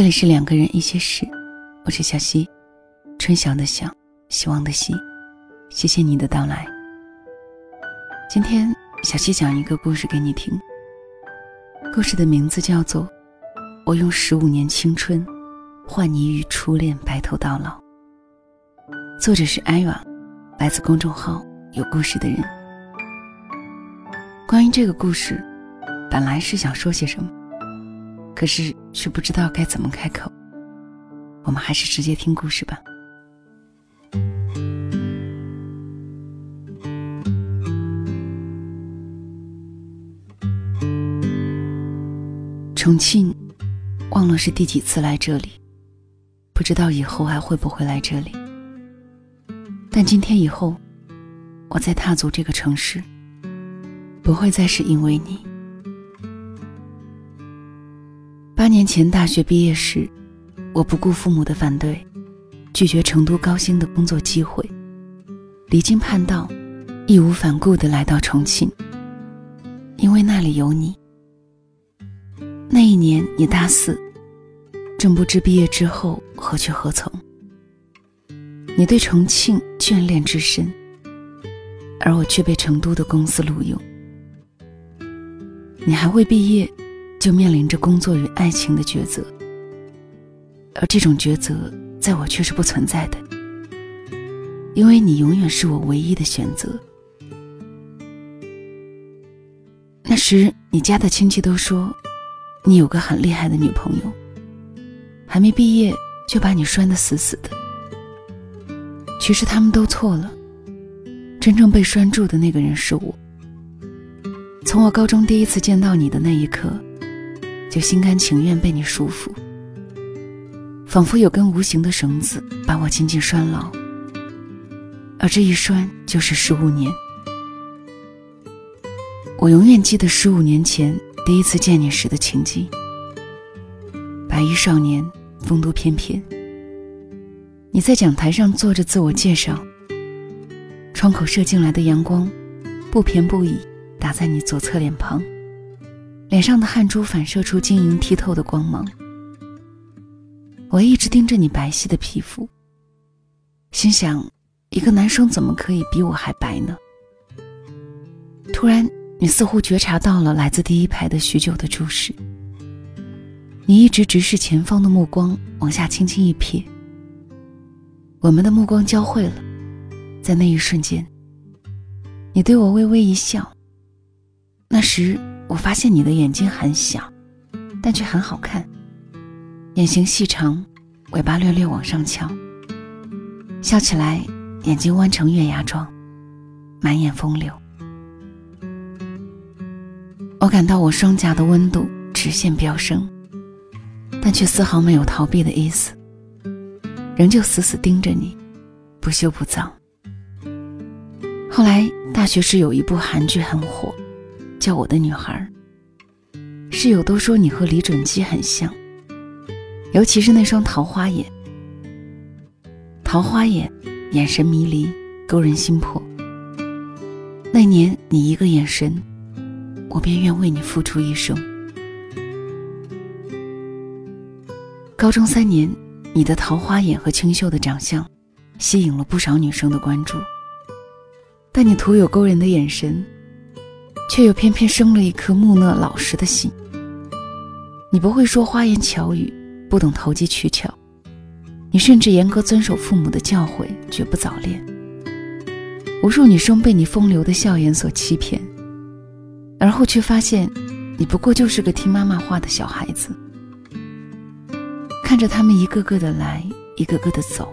这里是两个人一些事，我是小溪，春晓的晓，希望的希，谢谢你的到来。今天小溪讲一个故事给你听，故事的名字叫做《我用十五年青春换你与初恋白头到老》，作者是艾娃，来自公众号有故事的人。关于这个故事，本来是想说些什么。可是却不知道该怎么开口，我们还是直接听故事吧。重庆，忘了是第几次来这里，不知道以后还会不会来这里。但今天以后，我再踏足这个城市，不会再是因为你。三年前大学毕业时，我不顾父母的反对，拒绝成都高薪的工作机会，离经叛道，义无反顾地来到重庆，因为那里有你。那一年你大四，正不知毕业之后何去何从。你对重庆眷恋之深，而我却被成都的公司录用。你还未毕业。就面临着工作与爱情的抉择，而这种抉择在我却是不存在的，因为你永远是我唯一的选择。那时你家的亲戚都说，你有个很厉害的女朋友，还没毕业就把你拴得死死的。其实他们都错了，真正被拴住的那个人是我。从我高中第一次见到你的那一刻。就心甘情愿被你束缚，仿佛有根无形的绳子把我紧紧拴牢，而这一拴就是十五年。我永远记得十五年前第一次见你时的情景。白衣少年，风度翩翩。你在讲台上做着自我介绍，窗口射进来的阳光，不偏不倚打在你左侧脸庞。脸上的汗珠反射出晶莹剔透的光芒。我一直盯着你白皙的皮肤，心想：一个男生怎么可以比我还白呢？突然，你似乎觉察到了来自第一排的许久的注视。你一直直视前方的目光往下轻轻一瞥，我们的目光交汇了，在那一瞬间，你对我微微一笑。那时。我发现你的眼睛很小，但却很好看。眼型细长，尾巴略略往上翘，笑起来眼睛弯成月牙状，满眼风流。我感到我双颊的温度直线飙升，但却丝毫没有逃避的意思，仍旧死死盯着你，不羞不躁。后来大学时有一部韩剧很火。叫我的女孩，室友都说你和李准基很像，尤其是那双桃花眼。桃花眼，眼神迷离，勾人心魄。那年你一个眼神，我便愿为你付出一生。高中三年，你的桃花眼和清秀的长相，吸引了不少女生的关注。但你徒有勾人的眼神。却又偏偏生了一颗木讷老实的心。你不会说花言巧语，不懂投机取巧，你甚至严格遵守父母的教诲，绝不早恋。无数女生被你风流的笑颜所欺骗，而后却发现，你不过就是个听妈妈话的小孩子。看着他们一个个的来，一个个的走，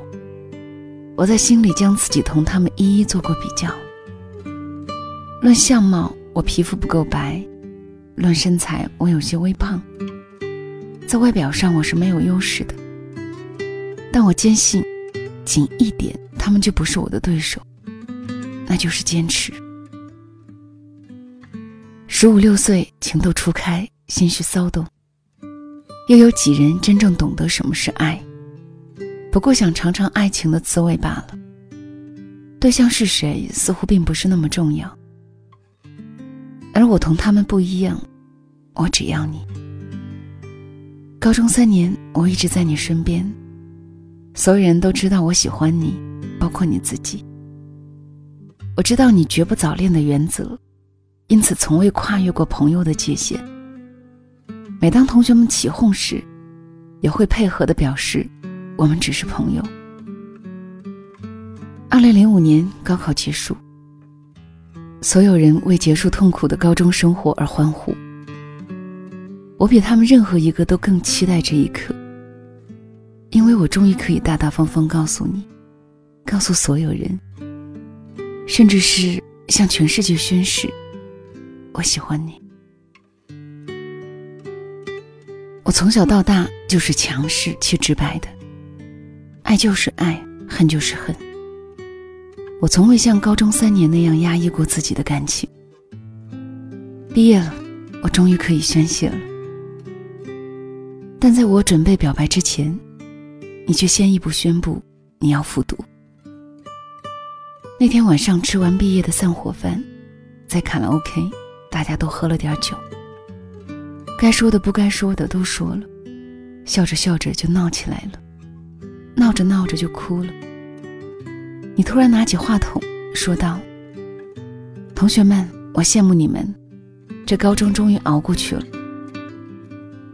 我在心里将自己同他们一一做过比较。论相貌。我皮肤不够白，论身材我有些微胖，在外表上我是没有优势的。但我坚信，仅一点，他们就不是我的对手，那就是坚持。十五六岁，情窦初开，心绪骚动，又有几人真正懂得什么是爱？不过想尝尝爱情的滋味罢了。对象是谁，似乎并不是那么重要。而我同他们不一样，我只要你。高中三年，我一直在你身边，所有人都知道我喜欢你，包括你自己。我知道你绝不早恋的原则，因此从未跨越过朋友的界限。每当同学们起哄时，也会配合的表示，我们只是朋友。二零零五年高考结束，所有人为结束痛苦的高中生活而欢呼。我比他们任何一个都更期待这一刻，因为我终于可以大大方方告诉你，告诉所有人，甚至是向全世界宣誓，我喜欢你。我从小到大就是强势且直白的，爱就是爱，恨就是恨。我从未像高中三年那样压抑过自己的感情。毕业了，我终于可以宣泄了。但在我准备表白之前，你却先一步宣布你要复读。那天晚上吃完毕业的散伙饭，在卡拉 OK，大家都喝了点酒，该说的不该说的都说了，笑着笑着就闹起来了，闹着闹着就哭了。你突然拿起话筒说道：“同学们，我羡慕你们，这高中终于熬过去了。”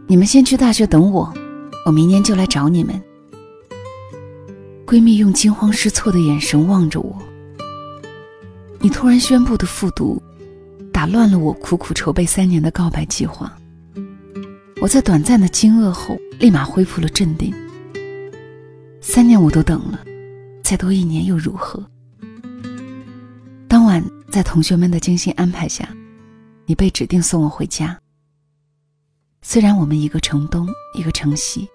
你们先去大学等我，我明年就来找你们。闺蜜用惊慌失措的眼神望着我。你突然宣布的复读，打乱了我苦苦筹备三年的告白计划。我在短暂的惊愕后，立马恢复了镇定。三年我都等了，再多一年又如何？当晚在同学们的精心安排下，你被指定送我回家。虽然我们一个城东，一个城西，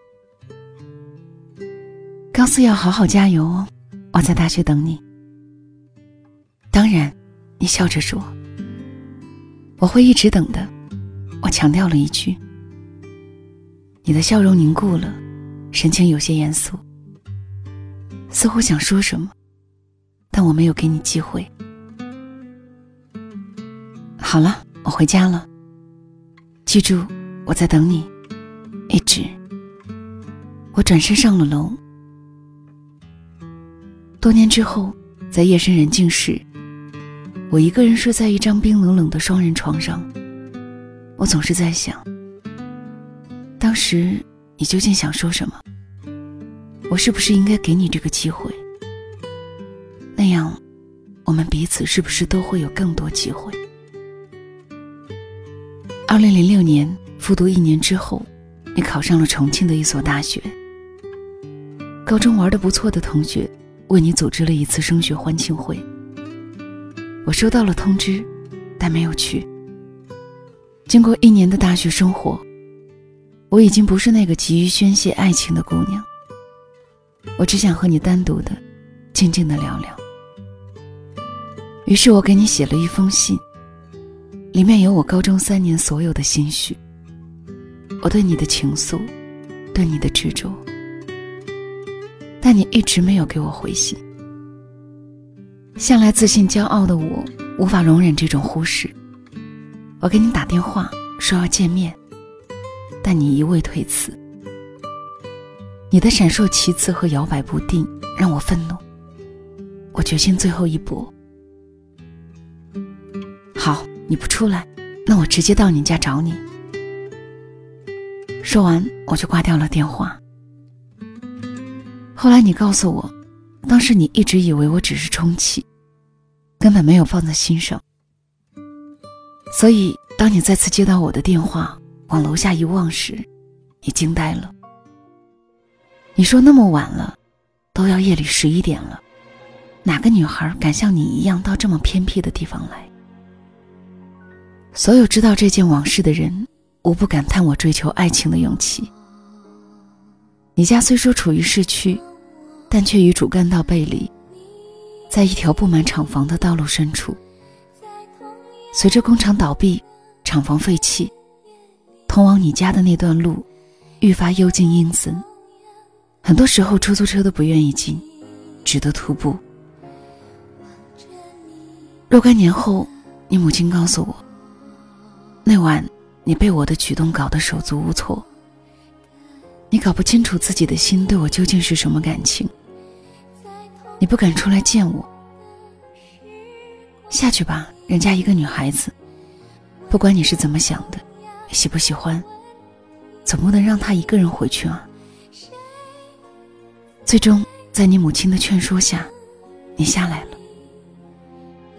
高四要好好加油哦！我在大学等你。当然，你笑着说：“我会一直等的。”我强调了一句。你的笑容凝固了，神情有些严肃，似乎想说什么，但我没有给你机会。好了，我回家了。记住。我在等你，一直。我转身上了楼。多年之后，在夜深人静时，我一个人睡在一张冰冷冷的双人床上。我总是在想，当时你究竟想说什么？我是不是应该给你这个机会？那样，我们彼此是不是都会有更多机会？二零零六年。复读一年之后，你考上了重庆的一所大学。高中玩的不错的同学为你组织了一次升学欢庆会。我收到了通知，但没有去。经过一年的大学生活，我已经不是那个急于宣泄爱情的姑娘。我只想和你单独的、静静的聊聊。于是我给你写了一封信，里面有我高中三年所有的心绪。我对你的情愫，对你的执着，但你一直没有给我回信。向来自信骄傲的我，无法容忍这种忽视。我给你打电话说要见面，但你一味推辞。你的闪烁其词和摇摆不定让我愤怒。我决心最后一搏。好，你不出来，那我直接到你家找你。说完，我就挂掉了电话。后来你告诉我，当时你一直以为我只是充气，根本没有放在心上。所以，当你再次接到我的电话，往楼下一望时，你惊呆了。你说那么晚了，都要夜里十一点了，哪个女孩敢像你一样到这么偏僻的地方来？所有知道这件往事的人。无不感叹我追求爱情的勇气。你家虽说处于市区，但却与主干道背离，在一条布满厂房的道路深处。随着工厂倒闭，厂房废弃，通往你家的那段路愈发幽静阴森。很多时候，出租车都不愿意进，只得徒步。若干年后，你母亲告诉我，那晚。你被我的举动搞得手足无措，你搞不清楚自己的心对我究竟是什么感情，你不敢出来见我。下去吧，人家一个女孩子，不管你是怎么想的，喜不喜欢，总不能让她一个人回去啊。最终，在你母亲的劝说下，你下来了。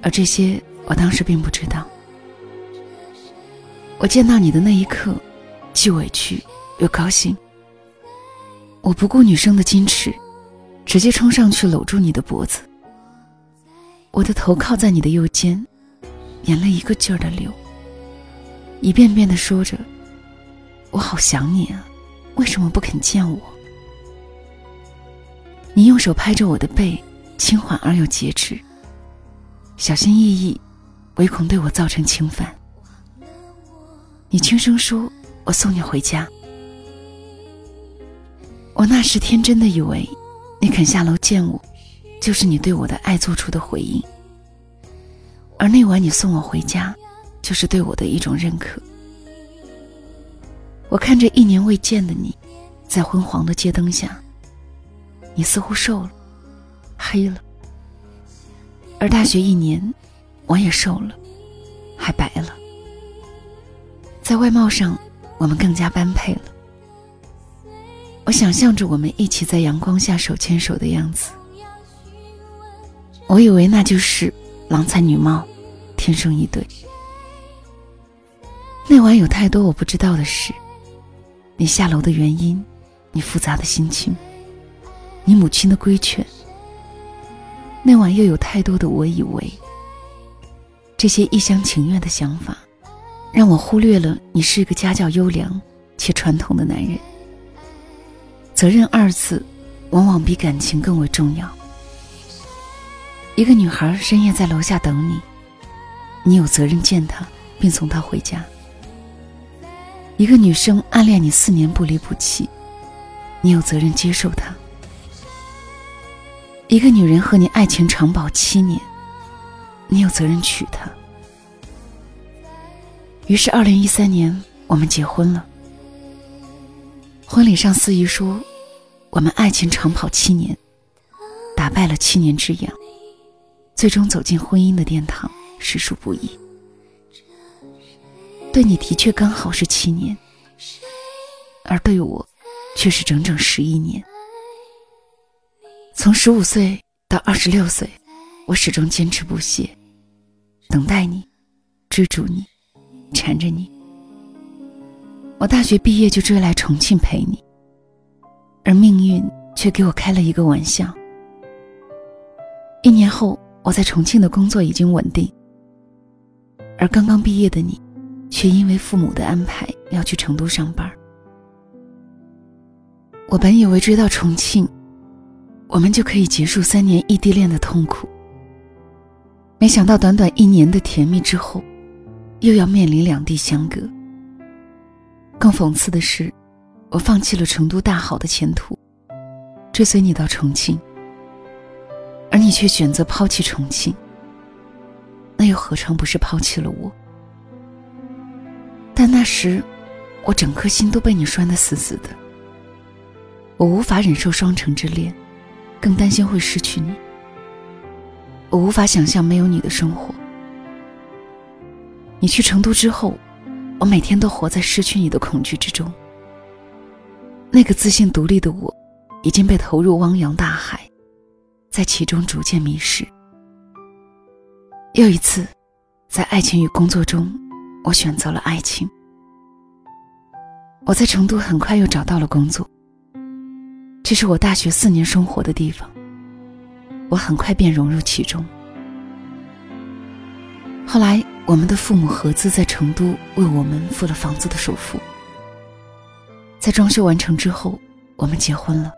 而这些，我当时并不知道。我见到你的那一刻，既委屈又高兴。我不顾女生的矜持，直接冲上去搂住你的脖子。我的头靠在你的右肩，眼泪一个劲儿的流，一遍遍的说着：“我好想你啊，为什么不肯见我？”你用手拍着我的背，轻缓而又节制，小心翼翼，唯恐对我造成侵犯。你轻声说：“我送你回家。”我那时天真的以为，你肯下楼见我，就是你对我的爱做出的回应。而那晚你送我回家，就是对我的一种认可。我看着一年未见的你，在昏黄的街灯下，你似乎瘦了，黑了。而大学一年，我也瘦了，还白了。在外貌上，我们更加般配了。我想象着我们一起在阳光下手牵手的样子，我以为那就是郎才女貌，天生一对。那晚有太多我不知道的事，你下楼的原因，你复杂的心情，你母亲的规劝。那晚又有太多的我以为，这些一厢情愿的想法，让我忽略了你是一个家教优良且传统的男人。责任二字，往往比感情更为重要。一个女孩深夜在楼下等你，你有责任见她，并送她回家。一个女生暗恋你四年不离不弃，你有责任接受她。一个女人和你爱情长跑七年，你有责任娶她。于是，二零一三年我们结婚了。婚礼上，司仪说。我们爱情长跑七年，打败了七年之痒，最终走进婚姻的殿堂，实属不易。对你的确刚好是七年，而对我，却是整整十一年。从十五岁到二十六岁，我始终坚持不懈，等待你，追逐你，缠着你。我大学毕业就追来重庆陪你。而命运却给我开了一个玩笑。一年后，我在重庆的工作已经稳定，而刚刚毕业的你，却因为父母的安排要去成都上班。我本以为追到重庆，我们就可以结束三年异地恋的痛苦。没想到短短一年的甜蜜之后，又要面临两地相隔。更讽刺的是。我放弃了成都大好的前途，追随你到重庆，而你却选择抛弃重庆，那又何尝不是抛弃了我？但那时，我整颗心都被你拴得死死的，我无法忍受双城之恋，更担心会失去你。我无法想象没有你的生活。你去成都之后，我每天都活在失去你的恐惧之中。那个自信独立的我，已经被投入汪洋大海，在其中逐渐迷失。又一次，在爱情与工作中，我选择了爱情。我在成都很快又找到了工作，这是我大学四年生活的地方。我很快便融入其中。后来，我们的父母合资在成都为我们付了房子的首付。在装修完成之后，我们结婚了。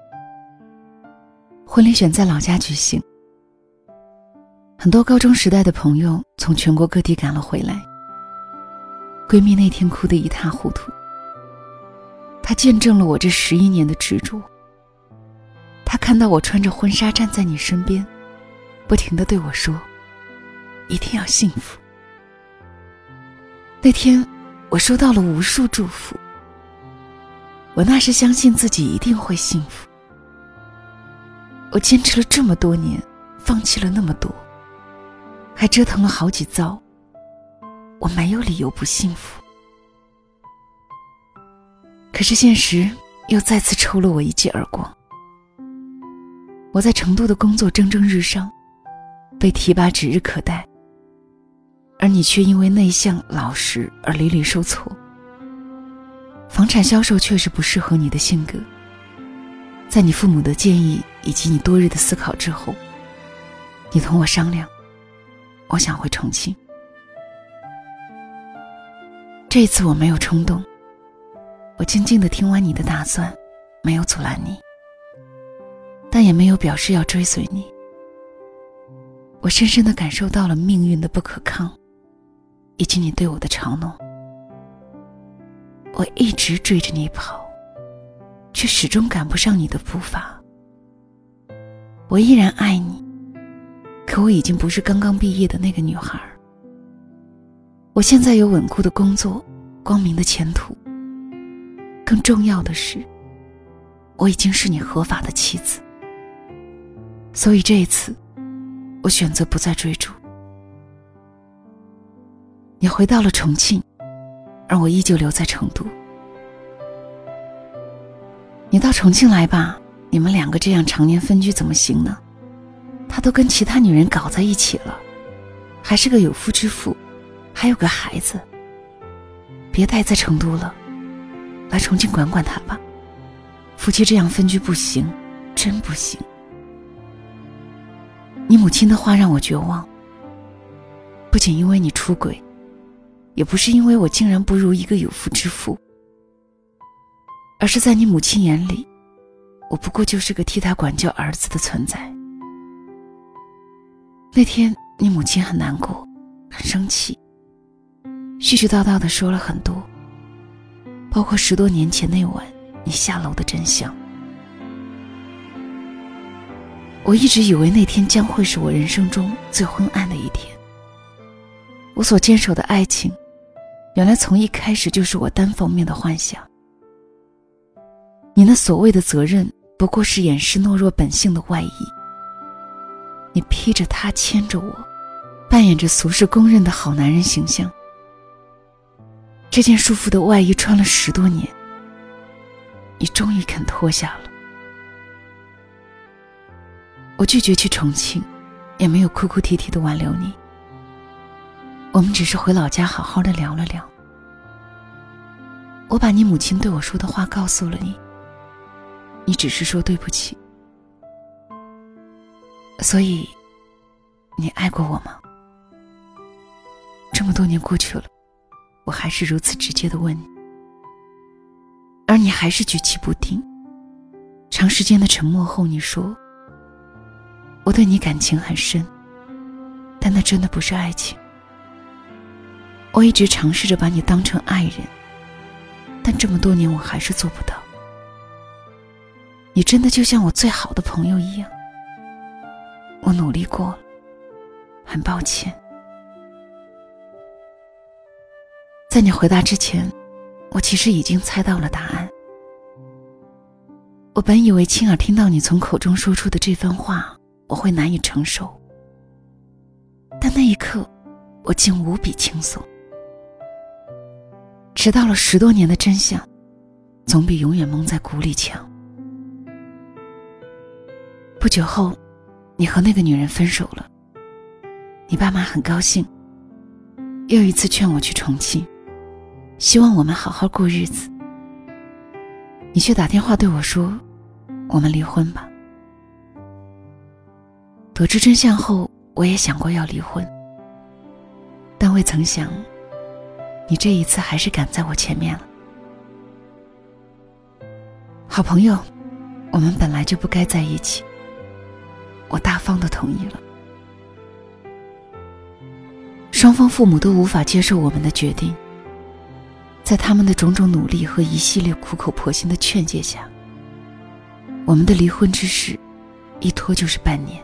婚礼选在老家举行，很多高中时代的朋友从全国各地赶了回来。闺蜜那天哭得一塌糊涂，她见证了我这十一年的执着。看到我穿着婚纱站在你身边，不停的对我说：“一定要幸福。”那天，我收到了无数祝福。我那时相信自己一定会幸福。我坚持了这么多年，放弃了那么多，还折腾了好几遭。我没有理由不幸福。可是现实又再次抽了我一记耳光。我在成都的工作蒸蒸日上，被提拔指日可待，而你却因为内向老实而屡屡受挫。房产销售确实不适合你的性格。在你父母的建议以及你多日的思考之后，你同我商量，我想回重庆。这次我没有冲动，我静静的听完你的打算，没有阻拦你，但也没有表示要追随你。我深深的感受到了命运的不可抗，以及你对我的嘲弄。我一直追着你跑。却始终赶不上你的步伐。我依然爱你，可我已经不是刚刚毕业的那个女孩。我现在有稳固的工作，光明的前途。更重要的是，我已经是你合法的妻子。所以这一次，我选择不再追逐。你回到了重庆，而我依旧留在成都。你到重庆来吧，你们两个这样常年分居怎么行呢？他都跟其他女人搞在一起了，还是个有夫之妇，还有个孩子。别待在成都了，来重庆管管他吧。夫妻这样分居不行，真不行。你母亲的话让我绝望，不仅因为你出轨，也不是因为我竟然不如一个有夫之妇。而是在你母亲眼里，我不过就是个替她管教儿子的存在。那天，你母亲很难过，很生气，絮絮叨叨的说了很多，包括十多年前那晚你下楼的真相。我一直以为那天将会是我人生中最昏暗的一天。我所坚守的爱情，原来从一开始就是我单方面的幻想。你那所谓的责任，不过是掩饰懦弱本性的外衣。你披着它，牵着我，扮演着俗世公认的好男人形象。这件束缚的外衣穿了十多年，你终于肯脱下了。我拒绝去重庆，也没有哭哭啼啼的挽留你。我们只是回老家好好的聊了聊。我把你母亲对我说的话告诉了你。你只是说对不起，所以你爱过我吗？这么多年过去了，我还是如此直接的问你，而你还是举棋不定。长时间的沉默后，你说：“我对你感情很深，但那真的不是爱情。我一直尝试着把你当成爱人，但这么多年我还是做不到。”你真的就像我最好的朋友一样，我努力过了，很抱歉。在你回答之前，我其实已经猜到了答案。我本以为亲耳听到你从口中说出的这番话，我会难以承受，但那一刻，我竟无比轻松。迟到了十多年的真相，总比永远蒙在鼓里强。不久后，你和那个女人分手了。你爸妈很高兴，又一次劝我去重庆，希望我们好好过日子。你却打电话对我说：“我们离婚吧。”得知真相后，我也想过要离婚，但未曾想，你这一次还是赶在我前面了。好朋友，我们本来就不该在一起。我大方的同意了。双方父母都无法接受我们的决定，在他们的种种努力和一系列苦口婆心的劝诫下，我们的离婚之事一拖就是半年。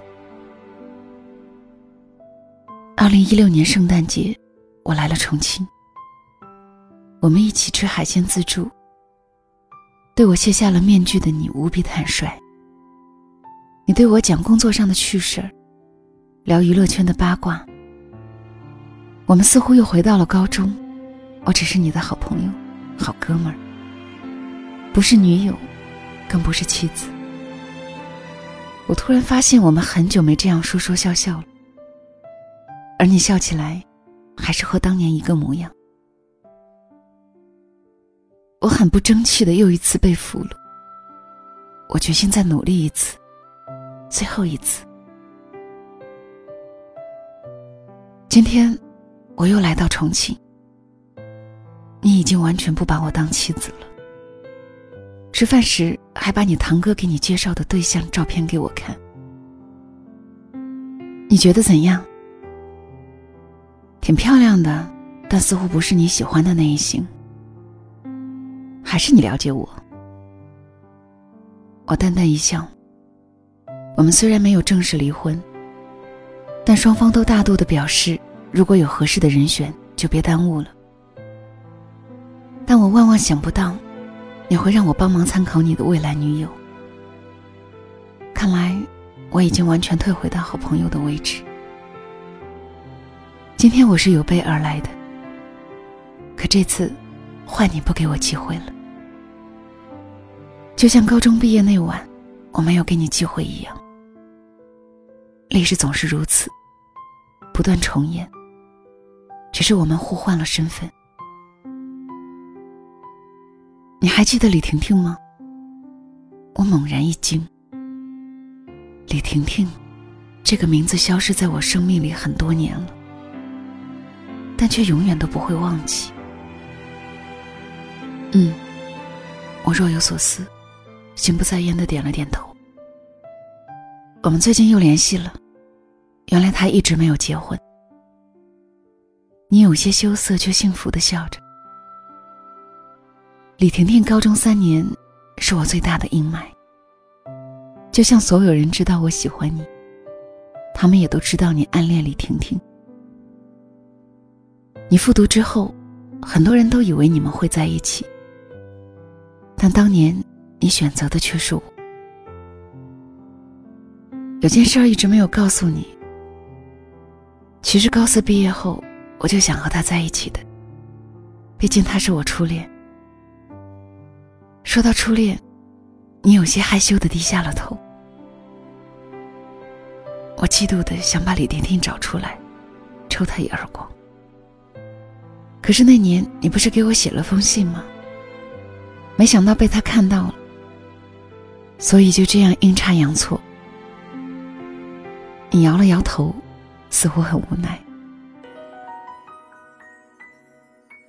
二零一六年圣诞节，我来了重庆，我们一起吃海鲜自助。对我卸下了面具的你无比坦率。你对我讲工作上的趣事儿，聊娱乐圈的八卦。我们似乎又回到了高中，我只是你的好朋友、好哥们儿，不是女友，更不是妻子。我突然发现，我们很久没这样说说笑笑了，而你笑起来，还是和当年一个模样。我很不争气的又一次被俘虏，我决心再努力一次，最后一次。今天。我又来到重庆，你已经完全不把我当妻子了。吃饭时还把你堂哥给你介绍的对象照片给我看，你觉得怎样？挺漂亮的，但似乎不是你喜欢的那一型。还是你了解我？我淡淡一笑。我们虽然没有正式离婚，但双方都大度的表示。如果有合适的人选，就别耽误了。但我万万想不到，你会让我帮忙参考你的未来女友。看来我已经完全退回到好朋友的位置。今天我是有备而来的，可这次换你不给我机会了。就像高中毕业那晚，我没有给你机会一样。历史总是如此，不断重演。只是我们互换了身份。你还记得李婷婷吗？我猛然一惊。李婷婷，这个名字消失在我生命里很多年了，但却永远都不会忘记。嗯，我若有所思，心不在焉的点了点头。我们最近又联系了，原来他一直没有结婚。你有些羞涩，却幸福的笑着。李婷婷高中三年，是我最大的阴霾。就像所有人知道我喜欢你，他们也都知道你暗恋李婷婷。你复读之后，很多人都以为你们会在一起，但当年你选择的却是我。有件事儿一直没有告诉你，其实高四毕业后。我就想和他在一起的，毕竟他是我初恋。说到初恋，你有些害羞的低下了头。我嫉妒的想把李婷婷找出来，抽他一耳光。可是那年你不是给我写了封信吗？没想到被他看到了，所以就这样阴差阳错。你摇了摇头，似乎很无奈。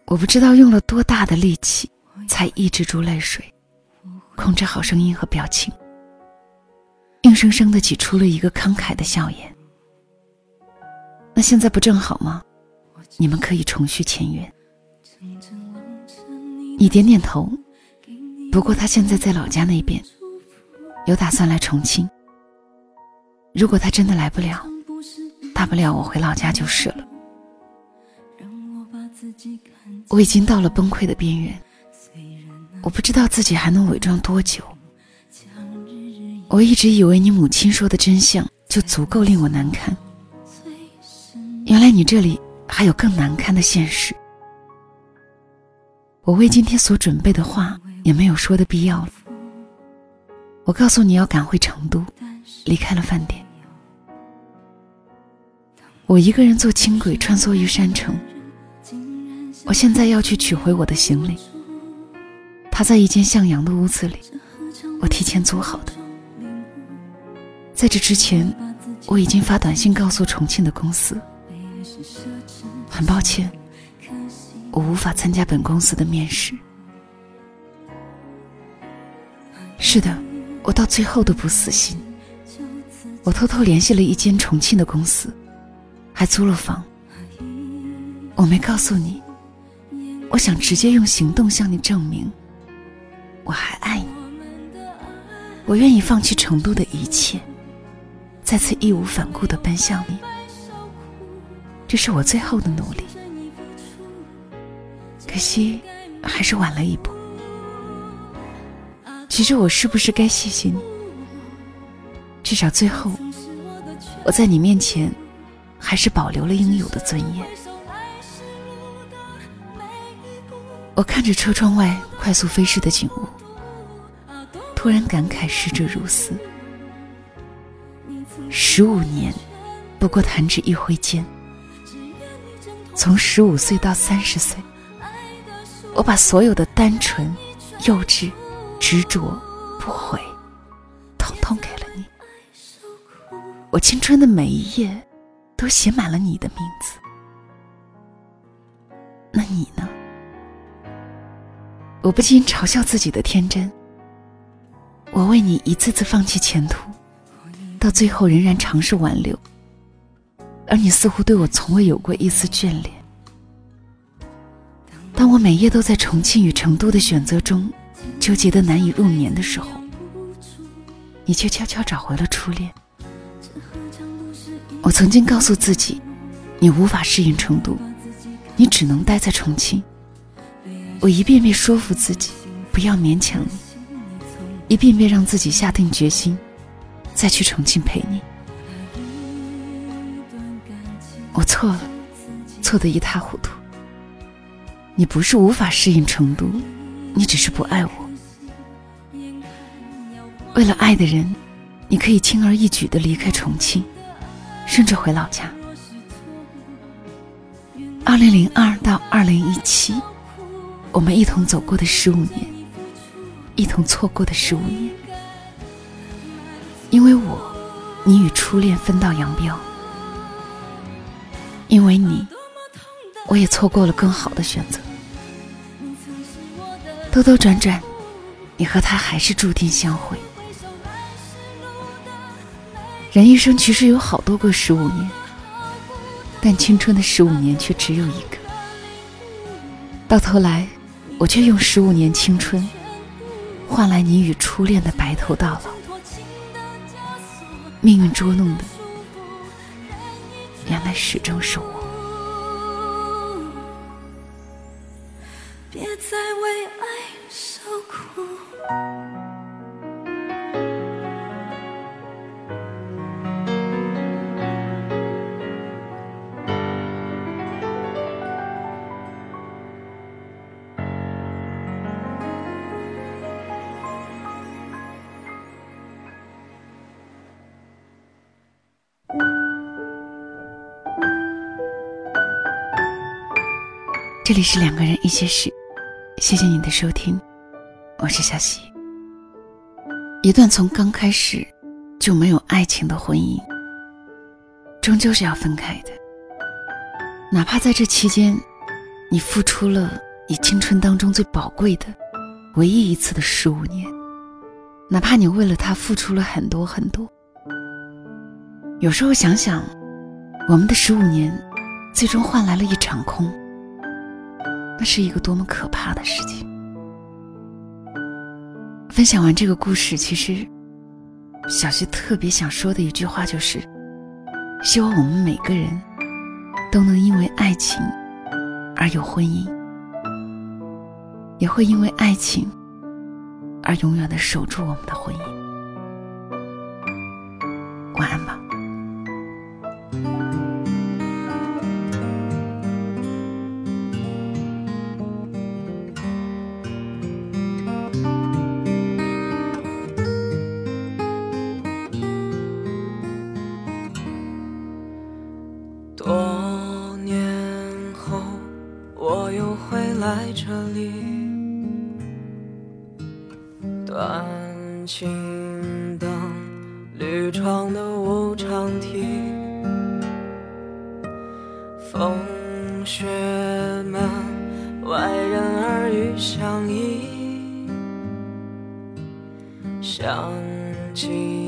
我不知道用了多大的力气，才抑制住泪水，控制好声音和表情，硬生生的挤出了一个慷慨的笑颜。那现在不正好吗？你们可以重续前缘。你点点头。不过他现在在老家那边，有打算来重庆。如果他真的来不了，大不了我回老家就是了。我已经到了崩溃的边缘，我不知道自己还能伪装多久。我一直以为你母亲说的真相就足够令我难堪，原来你这里还有更难堪的现实。我为今天所准备的话也没有说的必要了。我告诉你要赶回成都，离开了饭店，我一个人坐轻轨穿梭于山城。我现在要去取回我的行李，他在一间向阳的屋子里，我提前租好的。在这之前，我已经发短信告诉重庆的公司，很抱歉，我无法参加本公司的面试。是的，我到最后都不死心，我偷偷联系了一间重庆的公司，还租了房。我没告诉你。我想直接用行动向你证明，我还爱你。我愿意放弃成都的一切，再次义无反顾的奔向你。这是我最后的努力，可惜还是晚了一步。其实我是不是该谢谢你？至少最后，我在你面前还是保留了应有的尊严。我看着车窗外快速飞逝的景物，突然感慨逝者如斯。十五年，不过弹指一挥间。从十五岁到三十岁，我把所有的单纯、幼稚、执着、不悔，统统给了你。我青春的每一页，都写满了你的名字。那你呢？我不禁嘲笑自己的天真。我为你一次次放弃前途，到最后仍然尝试挽留。而你似乎对我从未有过一丝眷恋。当我每夜都在重庆与成都的选择中纠结的难以入眠的时候，你却悄悄找回了初恋。我曾经告诉自己，你无法适应成都，你只能待在重庆。我一遍遍说服自己不要勉强你，一遍遍让自己下定决心再去重庆陪你。我错了，错得一塌糊涂。你不是无法适应成都，你只是不爱我。为了爱的人，你可以轻而易举的离开重庆，甚至回老家。二零零二到二零一七，我们一同走过的十五年，一同错过的十五年，因为我，你与初恋分道扬镳。因为你，我也错过了更好的选择。兜兜转转，你和他还是注定相会。人一生其实有好多个十五年，但青春的十五年却只有一个。到头来，我却用十五年青春，换来你与初恋的白头到老。命运捉弄的。原来始终是我。这里是两个人一些事，谢谢你的收听，我是小溪。一段从刚开始就没有爱情的婚姻，终究是要分开的。哪怕在这期间，你付出了你青春当中最宝贵的、唯一一次的十五年，哪怕你为了他付出了很多很多，有时候想想，我们的十五年，最终换来了一场空。那是一个多么可怕的事情！分享完这个故事，其实小溪特别想说的一句话就是：希望我们每个人都能因为爱情而有婚姻，也会因为爱情而永远的守住我们的婚姻。的无常题，风雪门，外人耳语相依，想起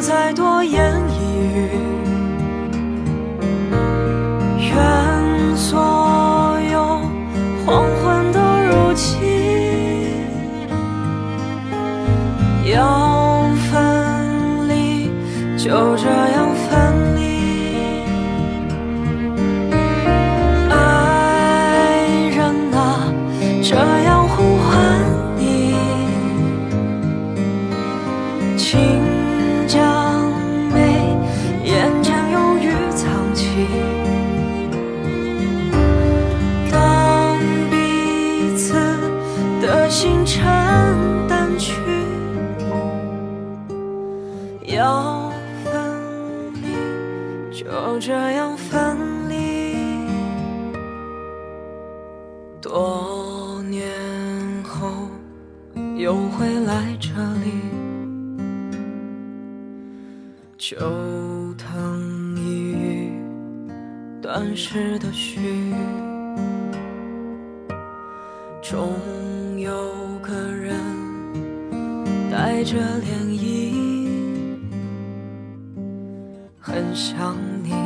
再多言语。乱世的序，终有个人带着涟漪。很想你。